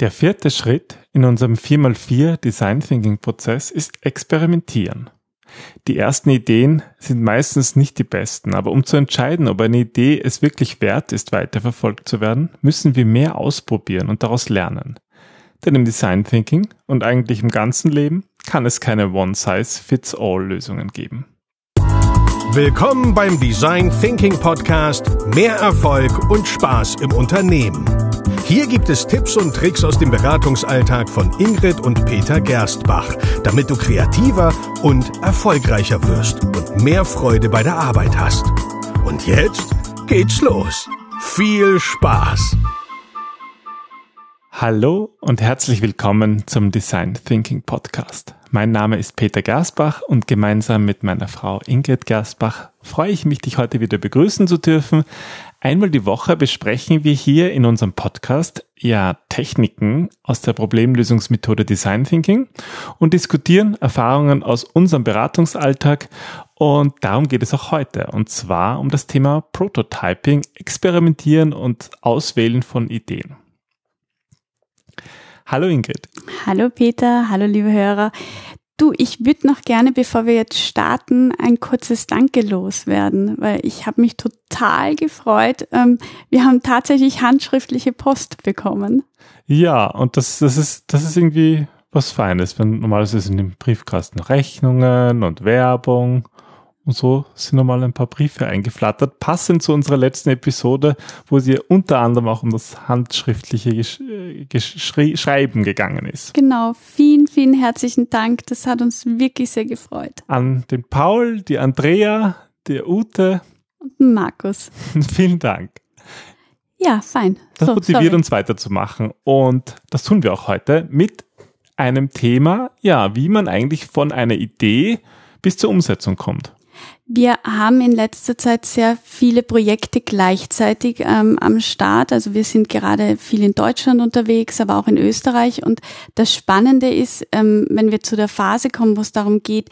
Der vierte Schritt in unserem 4x4 Design Thinking Prozess ist Experimentieren. Die ersten Ideen sind meistens nicht die besten, aber um zu entscheiden, ob eine Idee es wirklich wert ist, weiterverfolgt zu werden, müssen wir mehr ausprobieren und daraus lernen. Denn im Design Thinking und eigentlich im ganzen Leben kann es keine One-Size-Fits-All-Lösungen geben. Willkommen beim Design Thinking Podcast Mehr Erfolg und Spaß im Unternehmen. Hier gibt es Tipps und Tricks aus dem Beratungsalltag von Ingrid und Peter Gerstbach, damit du kreativer und erfolgreicher wirst und mehr Freude bei der Arbeit hast. Und jetzt geht's los. Viel Spaß! Hallo und herzlich willkommen zum Design Thinking Podcast. Mein Name ist Peter Gersbach und gemeinsam mit meiner Frau Ingrid Gersbach freue ich mich, dich heute wieder begrüßen zu dürfen. Einmal die Woche besprechen wir hier in unserem Podcast ja Techniken aus der Problemlösungsmethode Design Thinking und diskutieren Erfahrungen aus unserem Beratungsalltag und darum geht es auch heute und zwar um das Thema Prototyping, Experimentieren und Auswählen von Ideen. Hallo Ingrid. Hallo Peter, hallo liebe Hörer. Du, ich würde noch gerne, bevor wir jetzt starten, ein kurzes Danke loswerden, weil ich habe mich total gefreut. Ähm, wir haben tatsächlich handschriftliche Post bekommen. Ja, und das, das, ist, das ist irgendwie was Feines. Wenn normalerweise sind im Briefkasten Rechnungen und Werbung und so sind nochmal ein paar Briefe eingeflattert, passend zu unserer letzten Episode, wo es ja unter anderem auch um das handschriftliche Gesch Gesch Schreiben gegangen ist. Genau, vielen, vielen herzlichen Dank. Das hat uns wirklich sehr gefreut. An den Paul, die Andrea, die Ute und den Markus. vielen Dank. Ja, fein. Das so, motiviert sorry. uns weiterzumachen. Und das tun wir auch heute mit einem Thema, ja, wie man eigentlich von einer Idee bis zur Umsetzung kommt. Wir haben in letzter Zeit sehr viele Projekte gleichzeitig ähm, am Start. Also wir sind gerade viel in Deutschland unterwegs, aber auch in Österreich. Und das Spannende ist, ähm, wenn wir zu der Phase kommen, wo es darum geht,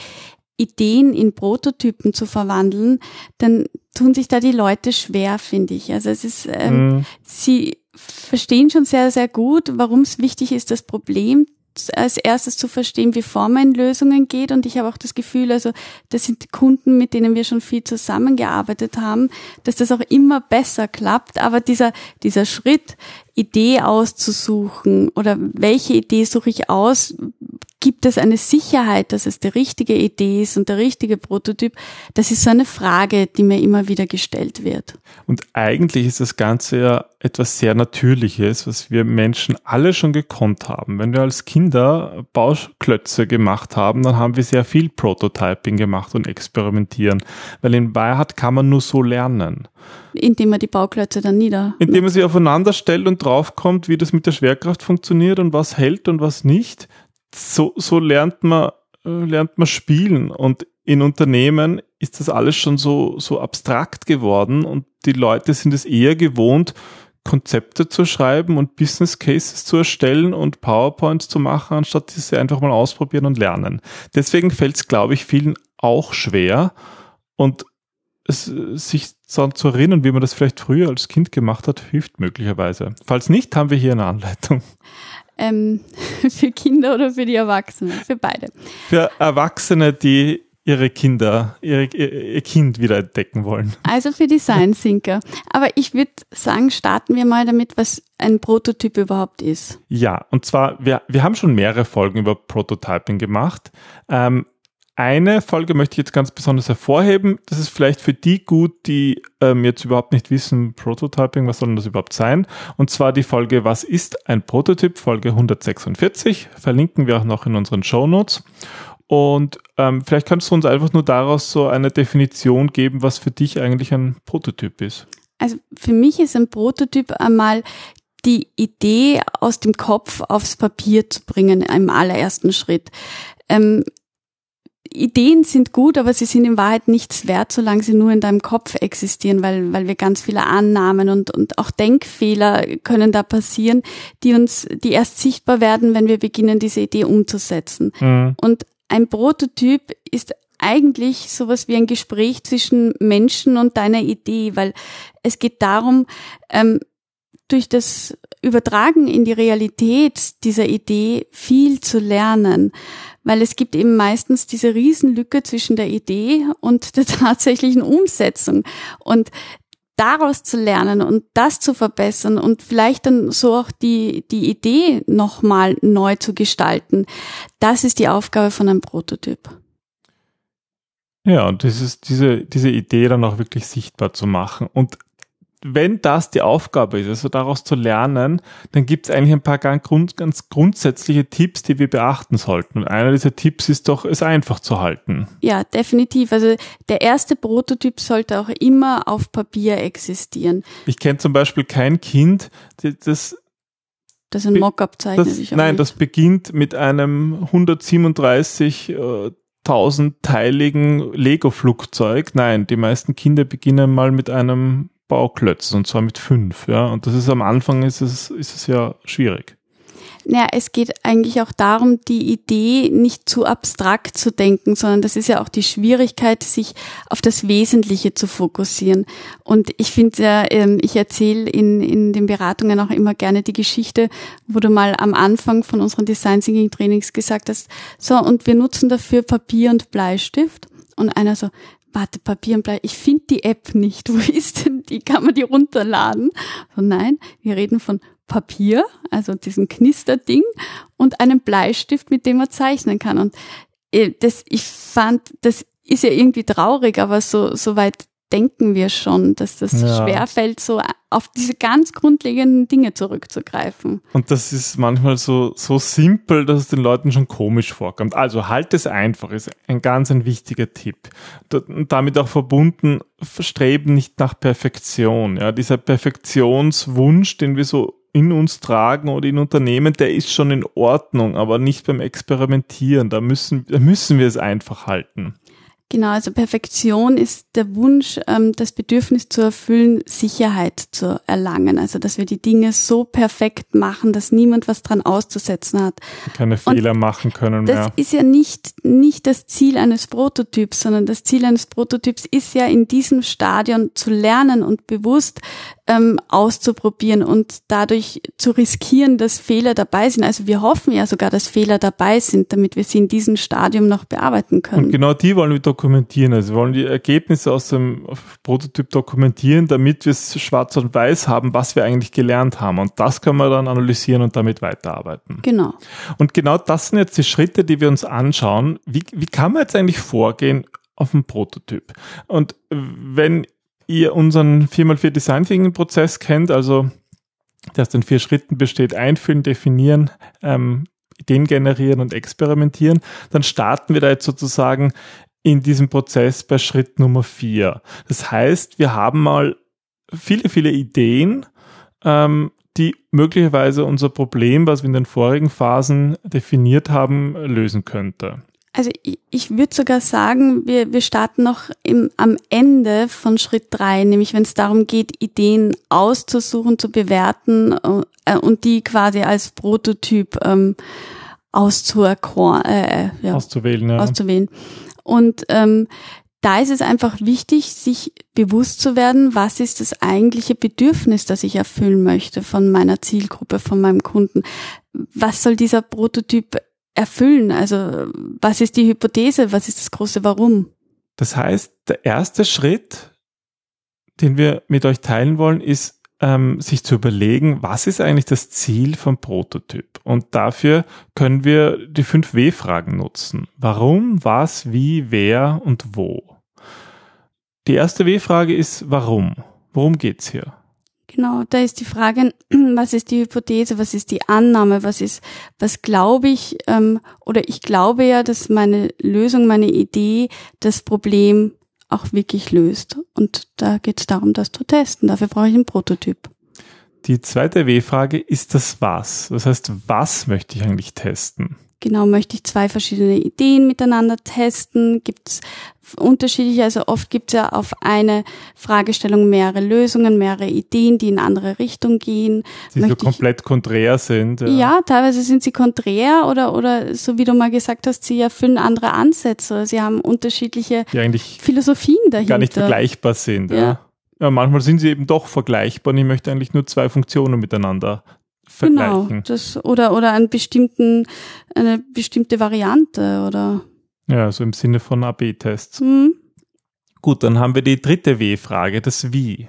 Ideen in Prototypen zu verwandeln, dann tun sich da die Leute schwer, finde ich. Also es ist, ähm, mhm. sie verstehen schon sehr, sehr gut, warum es wichtig ist, das Problem als erstes zu verstehen, wie Forma in Lösungen geht. Und ich habe auch das Gefühl, also das sind Kunden, mit denen wir schon viel zusammengearbeitet haben, dass das auch immer besser klappt. Aber dieser, dieser Schritt, Idee auszusuchen oder welche Idee suche ich aus, gibt es eine Sicherheit, dass es die richtige Idee ist und der richtige Prototyp? Das ist so eine Frage, die mir immer wieder gestellt wird. Und eigentlich ist das Ganze ja etwas sehr Natürliches, was wir Menschen alle schon gekonnt haben. Wenn wir als Kinder Bauklötze gemacht haben, dann haben wir sehr viel Prototyping gemacht und experimentieren, weil in Wahrheit kann man nur so lernen. Indem man die Bauklötze dann nieder. Indem man sie aufeinander stellt und draufkommt, wie das mit der Schwerkraft funktioniert und was hält und was nicht so, so lernt man, äh, lernt man spielen und in Unternehmen ist das alles schon so, so abstrakt geworden und die Leute sind es eher gewohnt, Konzepte zu schreiben und Business Cases zu erstellen und PowerPoints zu machen, anstatt diese einfach mal ausprobieren und lernen. Deswegen fällt es, glaube ich, vielen auch schwer und es, sich daran zu erinnern, wie man das vielleicht früher als Kind gemacht hat, hilft möglicherweise. Falls nicht, haben wir hier eine Anleitung ähm, für Kinder oder für die Erwachsenen? Für beide. Für Erwachsene, die ihre Kinder, ihre, ihr Kind wieder entdecken wollen. Also für Design Thinker. Aber ich würde sagen, starten wir mal damit, was ein Prototyp überhaupt ist. Ja, und zwar, wir, wir haben schon mehrere Folgen über Prototyping gemacht. Ähm, eine Folge möchte ich jetzt ganz besonders hervorheben. Das ist vielleicht für die gut, die ähm, jetzt überhaupt nicht wissen, Prototyping, was soll denn das überhaupt sein? Und zwar die Folge Was ist ein Prototyp? Folge 146. Verlinken wir auch noch in unseren Show Notes. Und ähm, vielleicht kannst du uns einfach nur daraus so eine Definition geben, was für dich eigentlich ein Prototyp ist. Also für mich ist ein Prototyp einmal die Idee aus dem Kopf aufs Papier zu bringen im allerersten Schritt. Ähm, Ideen sind gut, aber sie sind in Wahrheit nichts wert, solange sie nur in deinem Kopf existieren, weil, weil wir ganz viele Annahmen und, und auch Denkfehler können da passieren, die uns, die erst sichtbar werden, wenn wir beginnen, diese Idee umzusetzen. Mhm. Und ein Prototyp ist eigentlich sowas wie ein Gespräch zwischen Menschen und deiner Idee, weil es geht darum, ähm, durch das Übertragen in die Realität dieser Idee viel zu lernen, weil es gibt eben meistens diese Riesenlücke zwischen der Idee und der tatsächlichen Umsetzung. Und daraus zu lernen und das zu verbessern und vielleicht dann so auch die, die Idee nochmal neu zu gestalten, das ist die Aufgabe von einem Prototyp. Ja, und das ist diese, diese Idee dann auch wirklich sichtbar zu machen. Und wenn das die Aufgabe ist, also daraus zu lernen, dann gibt es eigentlich ein paar ganz, grund, ganz grundsätzliche Tipps, die wir beachten sollten. Und einer dieser Tipps ist doch, es einfach zu halten. Ja, definitiv. Also der erste Prototyp sollte auch immer auf Papier existieren. Ich kenne zum Beispiel kein Kind, das das ein Mockup zeichnet. Das, nein, das beginnt mit einem 137 äh, tausendteiligen Lego-Flugzeug. Nein, die meisten Kinder beginnen mal mit einem Bauklötzen und zwar mit fünf. Ja, und das ist am Anfang ist es, ist es ja schwierig. Naja, es geht eigentlich auch darum, die Idee nicht zu abstrakt zu denken, sondern das ist ja auch die Schwierigkeit, sich auf das Wesentliche zu fokussieren. Und ich finde ja, ähm, ich erzähle in, in den Beratungen auch immer gerne die Geschichte, wo du mal am Anfang von unseren Design Thinking Trainings gesagt hast, so, und wir nutzen dafür Papier und Bleistift. Und einer so, warte, Papier und Blei, ich finde die App nicht. Wo ist denn die? Kann man die runterladen? So, nein, wir reden von Papier, also diesem Knisterding und einem Bleistift, mit dem man zeichnen kann. Und äh, das, ich fand, das ist ja irgendwie traurig, aber so, so weit denken wir schon, dass das ja. schwerfällt, so auf diese ganz grundlegenden Dinge zurückzugreifen. Und das ist manchmal so, so simpel, dass es den Leuten schon komisch vorkommt. Also halt es einfach, ist ein ganz ein wichtiger Tipp. Und damit auch verbunden, streben nicht nach Perfektion. Ja, dieser Perfektionswunsch, den wir so in uns tragen oder in Unternehmen, der ist schon in Ordnung, aber nicht beim Experimentieren. Da müssen, da müssen wir es einfach halten. Genau, also Perfektion ist der Wunsch, ähm, das Bedürfnis zu erfüllen, Sicherheit zu erlangen. Also dass wir die Dinge so perfekt machen, dass niemand was dran auszusetzen hat. Keine Fehler Und machen können mehr. Das ist ja nicht, nicht das Ziel eines Prototyps, sondern das Ziel eines Prototyps ist ja in diesem Stadion zu lernen und bewusst ähm, auszuprobieren und dadurch zu riskieren, dass Fehler dabei sind. Also wir hoffen ja sogar, dass Fehler dabei sind, damit wir sie in diesem Stadium noch bearbeiten können. Und genau die wollen wir dokumentieren. Also wir wollen die Ergebnisse aus dem Prototyp dokumentieren, damit wir es schwarz und weiß haben, was wir eigentlich gelernt haben. Und das können wir dann analysieren und damit weiterarbeiten. Genau. Und genau das sind jetzt die Schritte, die wir uns anschauen. Wie, wie kann man jetzt eigentlich vorgehen, auf dem Prototyp. Und wenn ihr unseren 4x4 Design Thinking Prozess kennt, also der aus den vier Schritten besteht, einführen, definieren, ähm, Ideen generieren und experimentieren, dann starten wir da jetzt sozusagen in diesem Prozess bei Schritt Nummer vier. Das heißt, wir haben mal viele, viele Ideen, ähm, die möglicherweise unser Problem, was wir in den vorigen Phasen definiert haben, lösen könnte. Also ich, ich würde sogar sagen, wir, wir starten noch im, am Ende von Schritt drei, nämlich wenn es darum geht, Ideen auszusuchen, zu bewerten äh, und die quasi als Prototyp ähm, äh, äh, ja, auszuwählen. Ja. auszuwählen. Und ähm, da ist es einfach wichtig, sich bewusst zu werden, was ist das eigentliche Bedürfnis, das ich erfüllen möchte von meiner Zielgruppe, von meinem Kunden. Was soll dieser Prototyp erfüllen? Also was ist die Hypothese? Was ist das große Warum? Das heißt, der erste Schritt, den wir mit euch teilen wollen, ist, ähm, sich zu überlegen, was ist eigentlich das Ziel vom Prototyp? Und dafür können wir die 5 W-Fragen nutzen. Warum, was, wie, wer und wo. Die erste W-Frage ist, warum? Worum geht's hier? Genau, da ist die Frage, was ist die Hypothese, was ist die Annahme, was ist, was glaube ich, ähm, oder ich glaube ja, dass meine Lösung, meine Idee das Problem auch wirklich löst. Und da geht es darum, das zu testen. Dafür brauche ich einen Prototyp. Die zweite W-Frage ist das Was. Das heißt, was möchte ich eigentlich testen? Genau, möchte ich zwei verschiedene Ideen miteinander testen? Gibt es unterschiedliche, also oft gibt es ja auf eine Fragestellung mehrere Lösungen, mehrere Ideen, die in andere Richtung gehen. Die möchte so komplett ich, konträr sind. Ja. ja. teilweise sind sie konträr oder, oder so wie du mal gesagt hast, sie erfüllen andere Ansätze. Sie haben unterschiedliche die eigentlich Philosophien dahinter. Gar nicht vergleichbar sind. ja. ja. ja, manchmal sind sie eben doch vergleichbar und ich möchte eigentlich nur zwei Funktionen miteinander vergleichen. Genau, das, oder, oder einen bestimmten, eine bestimmte Variante oder. Ja, so im Sinne von AB-Tests. Hm. Gut, dann haben wir die dritte W-Frage, das Wie.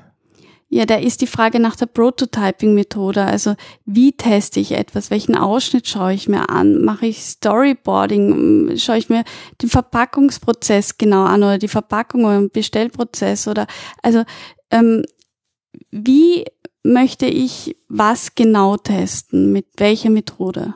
Ja, da ist die Frage nach der Prototyping-Methode. Also wie teste ich etwas? Welchen Ausschnitt schaue ich mir an? Mache ich Storyboarding? Schaue ich mir den Verpackungsprozess genau an oder die Verpackung oder den Bestellprozess oder also ähm, wie möchte ich was genau testen? Mit welcher Methode?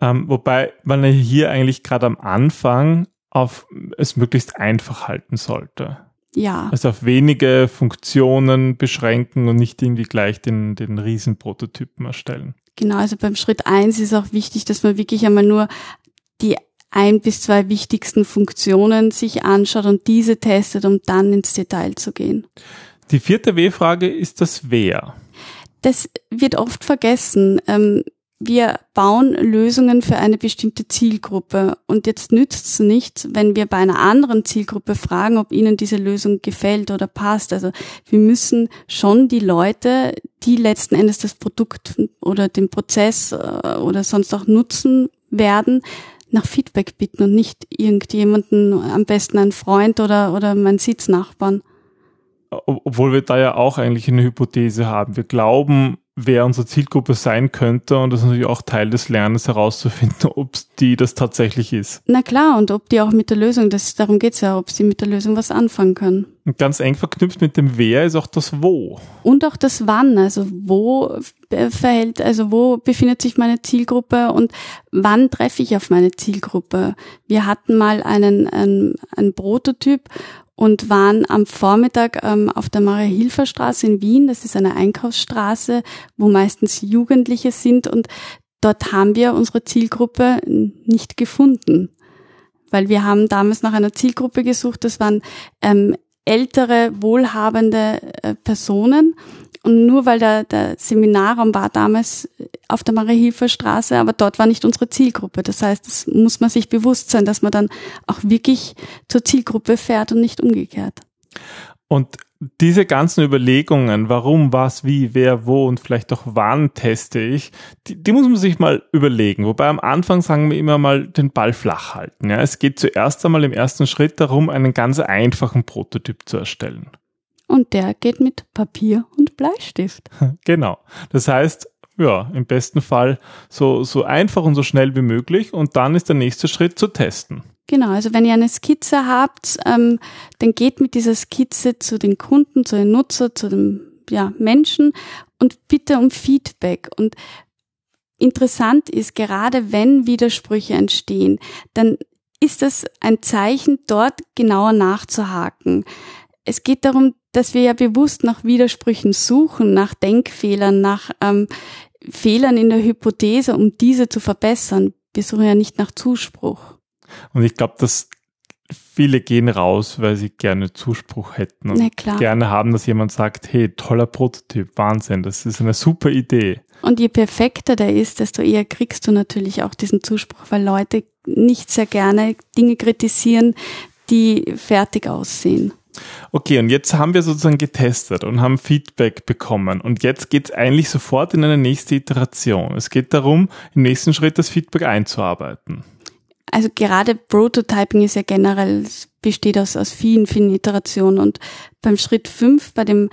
Ähm, wobei man hier eigentlich gerade am Anfang auf es möglichst einfach halten sollte. Ja. Also auf wenige Funktionen beschränken und nicht irgendwie gleich den, den Riesenprototypen erstellen. Genau, also beim Schritt eins ist auch wichtig, dass man wirklich einmal nur die ein bis zwei wichtigsten Funktionen sich anschaut und diese testet, um dann ins Detail zu gehen. Die vierte W-Frage ist das Wer. Das wird oft vergessen. Ähm, wir bauen Lösungen für eine bestimmte Zielgruppe. Und jetzt nützt es nichts, wenn wir bei einer anderen Zielgruppe fragen, ob ihnen diese Lösung gefällt oder passt. Also wir müssen schon die Leute, die letzten Endes das Produkt oder den Prozess äh, oder sonst auch nutzen werden, nach Feedback bitten und nicht irgendjemanden, am besten ein Freund oder, oder mein Sitznachbarn. Obwohl wir da ja auch eigentlich eine Hypothese haben. Wir glauben, wer unsere Zielgruppe sein könnte und das ist natürlich auch Teil des Lernens herauszufinden, ob die das tatsächlich ist. Na klar, und ob die auch mit der Lösung, das, darum geht's ja, ob sie mit der Lösung was anfangen können. Und ganz eng verknüpft mit dem Wer ist auch das Wo. Und auch das Wann, also wo verhält, also wo befindet sich meine Zielgruppe und wann treffe ich auf meine Zielgruppe. Wir hatten mal einen, einen, einen Prototyp und waren am Vormittag ähm, auf der Maria-Hilfer-Straße in Wien. Das ist eine Einkaufsstraße, wo meistens Jugendliche sind und dort haben wir unsere Zielgruppe nicht gefunden, weil wir haben damals nach einer Zielgruppe gesucht. Das waren ähm, ältere, wohlhabende äh, Personen und nur weil der, der Seminarraum war damals auf der Marie-Hilfer-Straße, aber dort war nicht unsere Zielgruppe. Das heißt, das muss man sich bewusst sein, dass man dann auch wirklich zur Zielgruppe fährt und nicht umgekehrt. Und diese ganzen Überlegungen, warum, was, wie, wer, wo und vielleicht auch wann teste ich, die, die, muss man sich mal überlegen. Wobei am Anfang sagen wir immer mal den Ball flach halten. Ja, es geht zuerst einmal im ersten Schritt darum, einen ganz einfachen Prototyp zu erstellen. Und der geht mit Papier und Bleistift. Genau. Das heißt, ja, im besten Fall so, so einfach und so schnell wie möglich. Und dann ist der nächste Schritt zu testen. Genau, also wenn ihr eine Skizze habt, ähm, dann geht mit dieser Skizze zu den Kunden, zu den Nutzer, zu den ja, Menschen und bitte um Feedback. Und interessant ist, gerade wenn Widersprüche entstehen, dann ist das ein Zeichen, dort genauer nachzuhaken. Es geht darum, dass wir ja bewusst nach Widersprüchen suchen, nach Denkfehlern, nach ähm, Fehlern in der Hypothese, um diese zu verbessern. Wir suchen ja nicht nach Zuspruch. Und ich glaube, dass viele gehen raus, weil sie gerne Zuspruch hätten und gerne haben, dass jemand sagt, hey, toller Prototyp, Wahnsinn, das ist eine super Idee. Und je perfekter der ist, desto eher kriegst du natürlich auch diesen Zuspruch, weil Leute nicht sehr gerne Dinge kritisieren, die fertig aussehen. Okay, und jetzt haben wir sozusagen getestet und haben Feedback bekommen. Und jetzt geht es eigentlich sofort in eine nächste Iteration. Es geht darum, im nächsten Schritt das Feedback einzuarbeiten. Also gerade Prototyping ist ja generell, besteht aus, aus vielen, vielen Iterationen. Und beim Schritt fünf, bei dem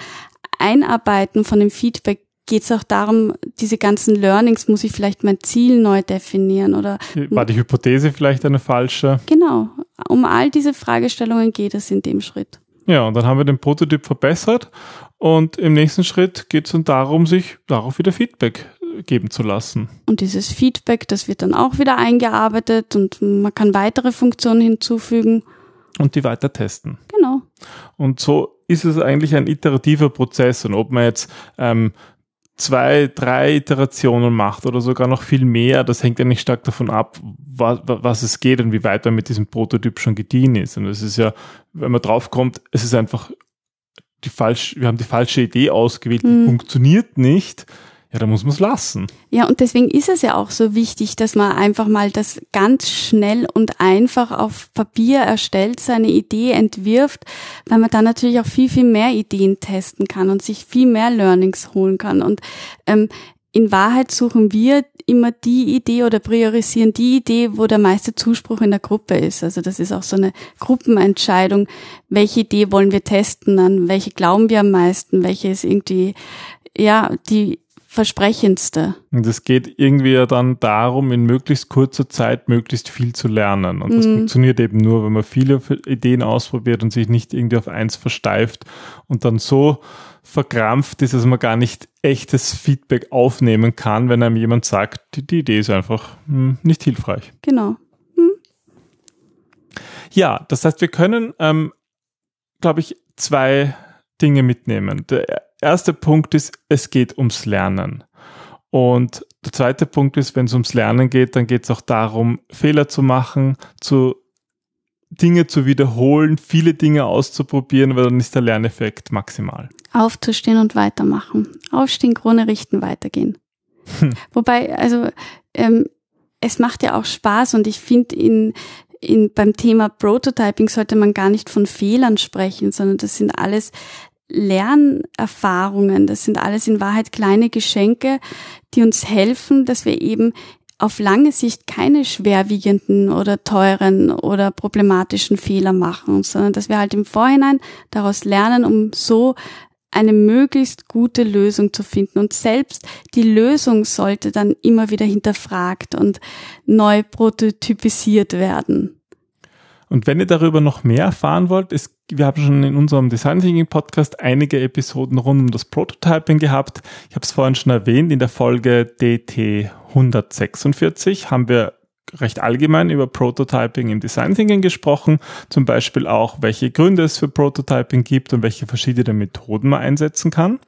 Einarbeiten von dem Feedback, geht es auch darum, diese ganzen Learnings, muss ich vielleicht mein Ziel neu definieren oder. War die Hypothese vielleicht eine falsche? Genau. Um all diese Fragestellungen geht es in dem Schritt. Ja, und dann haben wir den Prototyp verbessert und im nächsten Schritt geht es dann darum, sich darauf wieder Feedback geben zu lassen. Und dieses Feedback, das wird dann auch wieder eingearbeitet und man kann weitere Funktionen hinzufügen. Und die weiter testen. Genau. Und so ist es eigentlich ein iterativer Prozess. Und ob man jetzt ähm, zwei, drei Iterationen macht oder sogar noch viel mehr, das hängt ja nicht stark davon ab, was, was es geht und wie weit man mit diesem Prototyp schon gediehen ist. Und es ist ja, wenn man draufkommt, es ist einfach die falsch, wir haben die falsche Idee ausgewählt, die mhm. funktioniert nicht. Ja, da muss man es lassen. Ja, und deswegen ist es ja auch so wichtig, dass man einfach mal das ganz schnell und einfach auf Papier erstellt, seine Idee entwirft, weil man dann natürlich auch viel, viel mehr Ideen testen kann und sich viel mehr Learnings holen kann. Und ähm, in Wahrheit suchen wir immer die Idee oder priorisieren die Idee, wo der meiste Zuspruch in der Gruppe ist. Also das ist auch so eine Gruppenentscheidung. Welche Idee wollen wir testen? An welche glauben wir am meisten? Welche ist irgendwie, ja, die versprechendste. Und es geht irgendwie ja dann darum, in möglichst kurzer Zeit möglichst viel zu lernen. Und das mm. funktioniert eben nur, wenn man viele Ideen ausprobiert und sich nicht irgendwie auf eins versteift und dann so verkrampft ist, dass man gar nicht echtes Feedback aufnehmen kann, wenn einem jemand sagt, die, die Idee ist einfach hm, nicht hilfreich. Genau. Hm. Ja, das heißt, wir können, ähm, glaube ich, zwei Dinge mitnehmen. Der erste Punkt ist, es geht ums Lernen. Und der zweite Punkt ist, wenn es ums Lernen geht, dann geht es auch darum, Fehler zu machen, zu Dinge zu wiederholen, viele Dinge auszuprobieren, weil dann ist der Lerneffekt maximal. Aufzustehen und weitermachen. Aufstehen, Krone richten, weitergehen. Hm. Wobei, also ähm, es macht ja auch Spaß und ich finde in, in beim Thema Prototyping sollte man gar nicht von Fehlern sprechen, sondern das sind alles Lernerfahrungen, das sind alles in Wahrheit kleine Geschenke, die uns helfen, dass wir eben auf lange Sicht keine schwerwiegenden oder teuren oder problematischen Fehler machen, sondern dass wir halt im Vorhinein daraus lernen, um so eine möglichst gute Lösung zu finden. Und selbst die Lösung sollte dann immer wieder hinterfragt und neu prototypisiert werden. Und wenn ihr darüber noch mehr erfahren wollt, es, wir haben schon in unserem Design Thinking Podcast einige Episoden rund um das Prototyping gehabt. Ich habe es vorhin schon erwähnt, in der Folge DT 146 haben wir recht allgemein über Prototyping im Design Thinking gesprochen, zum Beispiel auch, welche Gründe es für Prototyping gibt und welche verschiedene Methoden man einsetzen kann.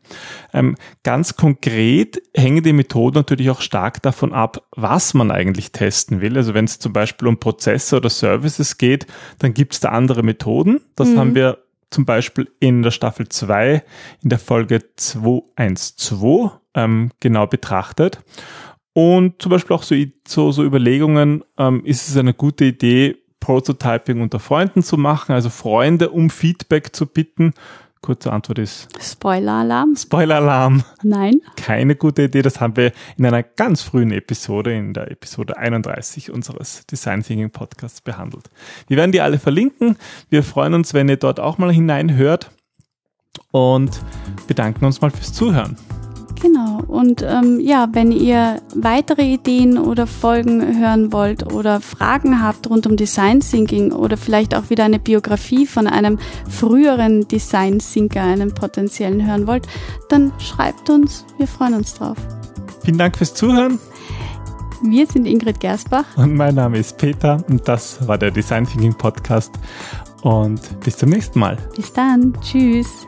Ähm, ganz konkret hängen die Methoden natürlich auch stark davon ab, was man eigentlich testen will. Also wenn es zum Beispiel um Prozesse oder Services geht, dann gibt es da andere Methoden. Das mhm. haben wir zum Beispiel in der Staffel 2 in der Folge 212 ähm, genau betrachtet. Und zum Beispiel auch so, so, so Überlegungen, ähm, ist es eine gute Idee, Prototyping unter Freunden zu machen, also Freunde um Feedback zu bitten? Kurze Antwort ist Spoiler-Alarm. Spoiler-Alarm. Nein. Keine gute Idee. Das haben wir in einer ganz frühen Episode, in der Episode 31 unseres Design Thinking Podcasts behandelt. Wir werden die alle verlinken. Wir freuen uns, wenn ihr dort auch mal hineinhört und bedanken uns mal fürs Zuhören. Genau. Und ähm, ja, wenn ihr weitere Ideen oder Folgen hören wollt oder Fragen habt rund um Design Thinking oder vielleicht auch wieder eine Biografie von einem früheren Design Thinker, einem potenziellen hören wollt, dann schreibt uns. Wir freuen uns drauf. Vielen Dank fürs Zuhören. Wir sind Ingrid Gersbach. Und mein Name ist Peter und das war der Design Thinking Podcast. Und bis zum nächsten Mal. Bis dann. Tschüss.